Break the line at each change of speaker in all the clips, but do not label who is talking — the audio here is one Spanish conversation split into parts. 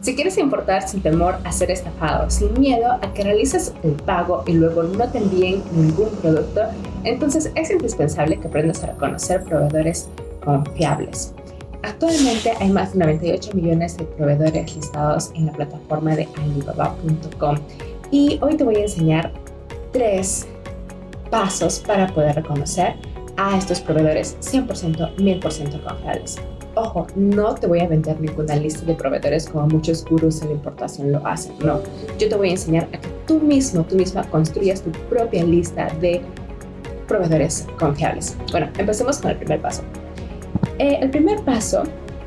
Si quieres importar sin temor a ser estafado, sin miedo a que realices el pago y luego no te envíen ningún producto, entonces es indispensable que aprendas a reconocer proveedores confiables. Actualmente hay más de 98 millones de proveedores listados en la plataforma de alibaba.com y hoy te voy a enseñar tres pasos para poder reconocer a estos proveedores 100%, 1000% confiables. Ojo, no te voy a vender ninguna lista de proveedores como muchos gurús en la importación lo hacen. No, yo te voy a enseñar a que tú mismo, tú misma construyas tu propia lista de proveedores confiables. Bueno, empecemos con el primer paso. Eh, el primer paso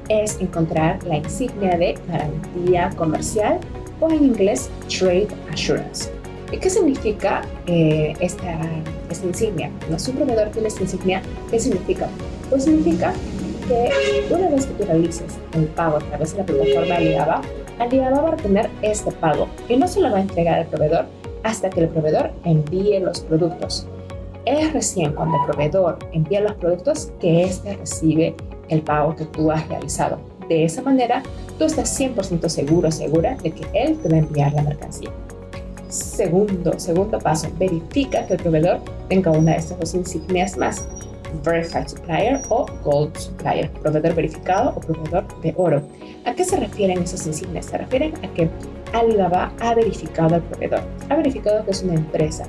es encontrar la insignia de garantía comercial o en inglés Trade Assurance. ¿Y qué significa eh, esta, insignia? ¿No? Un proveedor tiene esta insignia, ¿qué significa? Pues significa que una vez que tú realices el pago a través de la plataforma Alibaba, Alibaba va a tener este pago y no se lo va a entregar al proveedor hasta que el proveedor envíe los productos. Es recién cuando el proveedor envía los productos que éste recibe el pago que tú has realizado. De esa manera, tú estás 100% seguro, segura de que él te va a enviar la mercancía. Segundo, segundo paso, verifica que el proveedor tenga una de estas dos insignias más. Verified Supplier o Gold Supplier, proveedor verificado o proveedor de oro. ¿A qué se refieren esas insignias? Se refieren a que Alibaba ha verificado al proveedor, ha verificado que es una empresa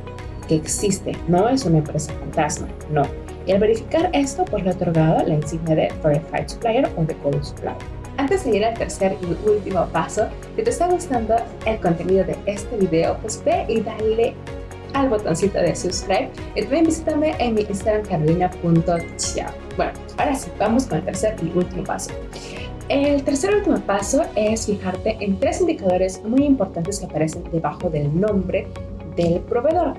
que existe, no es una empresa fantasma, no. Y al verificar esto, pues le ha otorgado la insignia de Verified Supplier o de Gold Supplier. Antes de ir al tercer y último paso, si te está gustando el contenido de este video, pues ve y dale al botoncito de subscribe y también visítame en mi Instagram carolina.chiao. Bueno, ahora sí, vamos con el tercer y último paso. El tercer y último paso es fijarte en tres indicadores muy importantes que aparecen debajo del nombre del proveedor.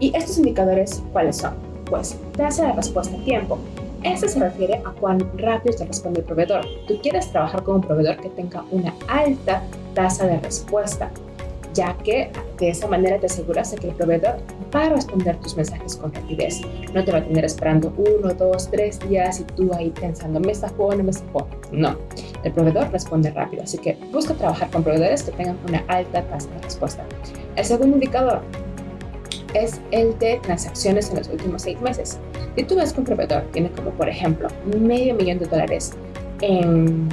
¿Y estos indicadores cuáles son? Pues tasa de respuesta a tiempo. Esto se refiere a cuán rápido te responde el proveedor. Tú quieres trabajar con un proveedor que tenga una alta tasa de respuesta ya que de esa manera te aseguras de que el proveedor va a responder tus mensajes con rapidez. No te va a tener esperando uno, dos, tres días y tú ahí pensando, me sacó, no me sacó. No, el proveedor responde rápido, así que busca trabajar con proveedores que tengan una alta tasa de respuesta. El segundo indicador es el de transacciones en los últimos seis meses. Si tú ves que un proveedor tiene como, por ejemplo, medio millón de dólares en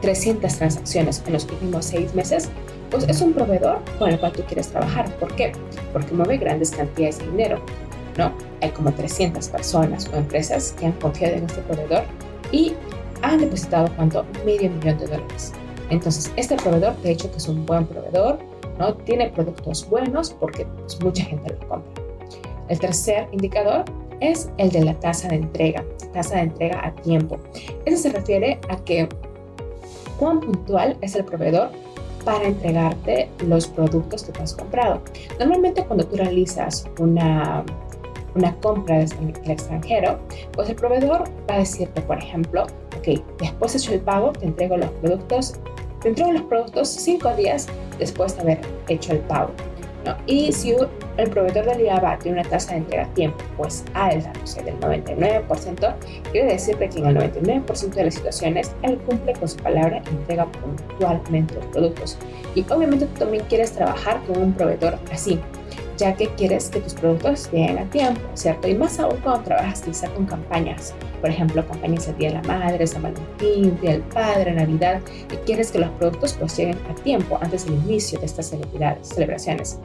300 transacciones en los últimos seis meses, pues es un proveedor con el cual tú quieres trabajar. ¿Por qué? Porque mueve grandes cantidades de dinero. No, hay como 300 personas o empresas que han confiado en este proveedor y han depositado cuánto medio millón de dólares. Entonces, este proveedor, de hecho, que es un buen proveedor, ¿no? Tiene productos buenos porque pues, mucha gente lo compra. El tercer indicador es el de la tasa de entrega, tasa de entrega a tiempo. Eso se refiere a que cuán puntual es el proveedor para entregarte los productos que has comprado. Normalmente cuando tú realizas una, una compra desde el extranjero, pues el proveedor va a decirte, por ejemplo, ok, después de hecho el pago, te entrego los productos, te entrego los productos cinco días después de haber hecho el pago. Y si el proveedor de Alibaba tiene una tasa de entrega a tiempo pues alta, no sé, del 99%, quiere decir que en el 99% de las situaciones él cumple con su palabra y entrega puntualmente los productos. Y obviamente tú también quieres trabajar con un proveedor así, ya que quieres que tus productos lleguen a tiempo, ¿cierto? Y más aún cuando trabajas quizá con campañas, por ejemplo, campañas del Día de la Madre, San Valentín, Día del Padre, Navidad, y quieres que los productos pues lleguen a tiempo antes del inicio de estas celebraciones.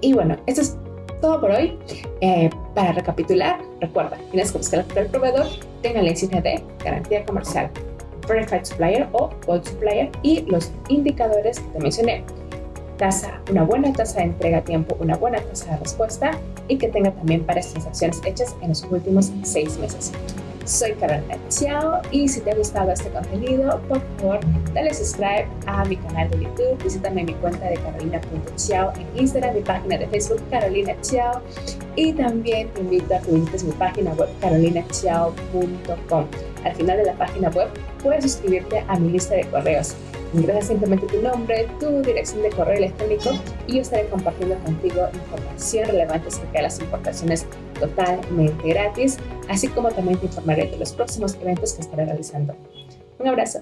Y bueno, eso es todo por hoy. Eh, para recapitular, recuerda, tienes que buscar el proveedor, tenga la insignia de garantía comercial, Verified Supplier o Gold Supplier y los indicadores que te mencioné. Tasa, una buena tasa de entrega a tiempo, una buena tasa de respuesta y que tenga también varias transacciones hechas en los últimos seis meses. Soy Carolina Chiao y si te ha gustado este contenido, por favor, dale subscribe a mi canal de YouTube, visítame mi cuenta de carolina.chiao en Instagram, mi página de Facebook Carolina Chiao y también te invito a que visites mi página web carolinachiao.com. Al final de la página web puedes suscribirte a mi lista de correos Ingresas simplemente tu nombre, tu dirección de correo electrónico y yo estaré compartiendo contigo información relevante acerca de las importaciones totalmente gratis, así como también te informaré de los próximos eventos que estaré realizando. Un abrazo.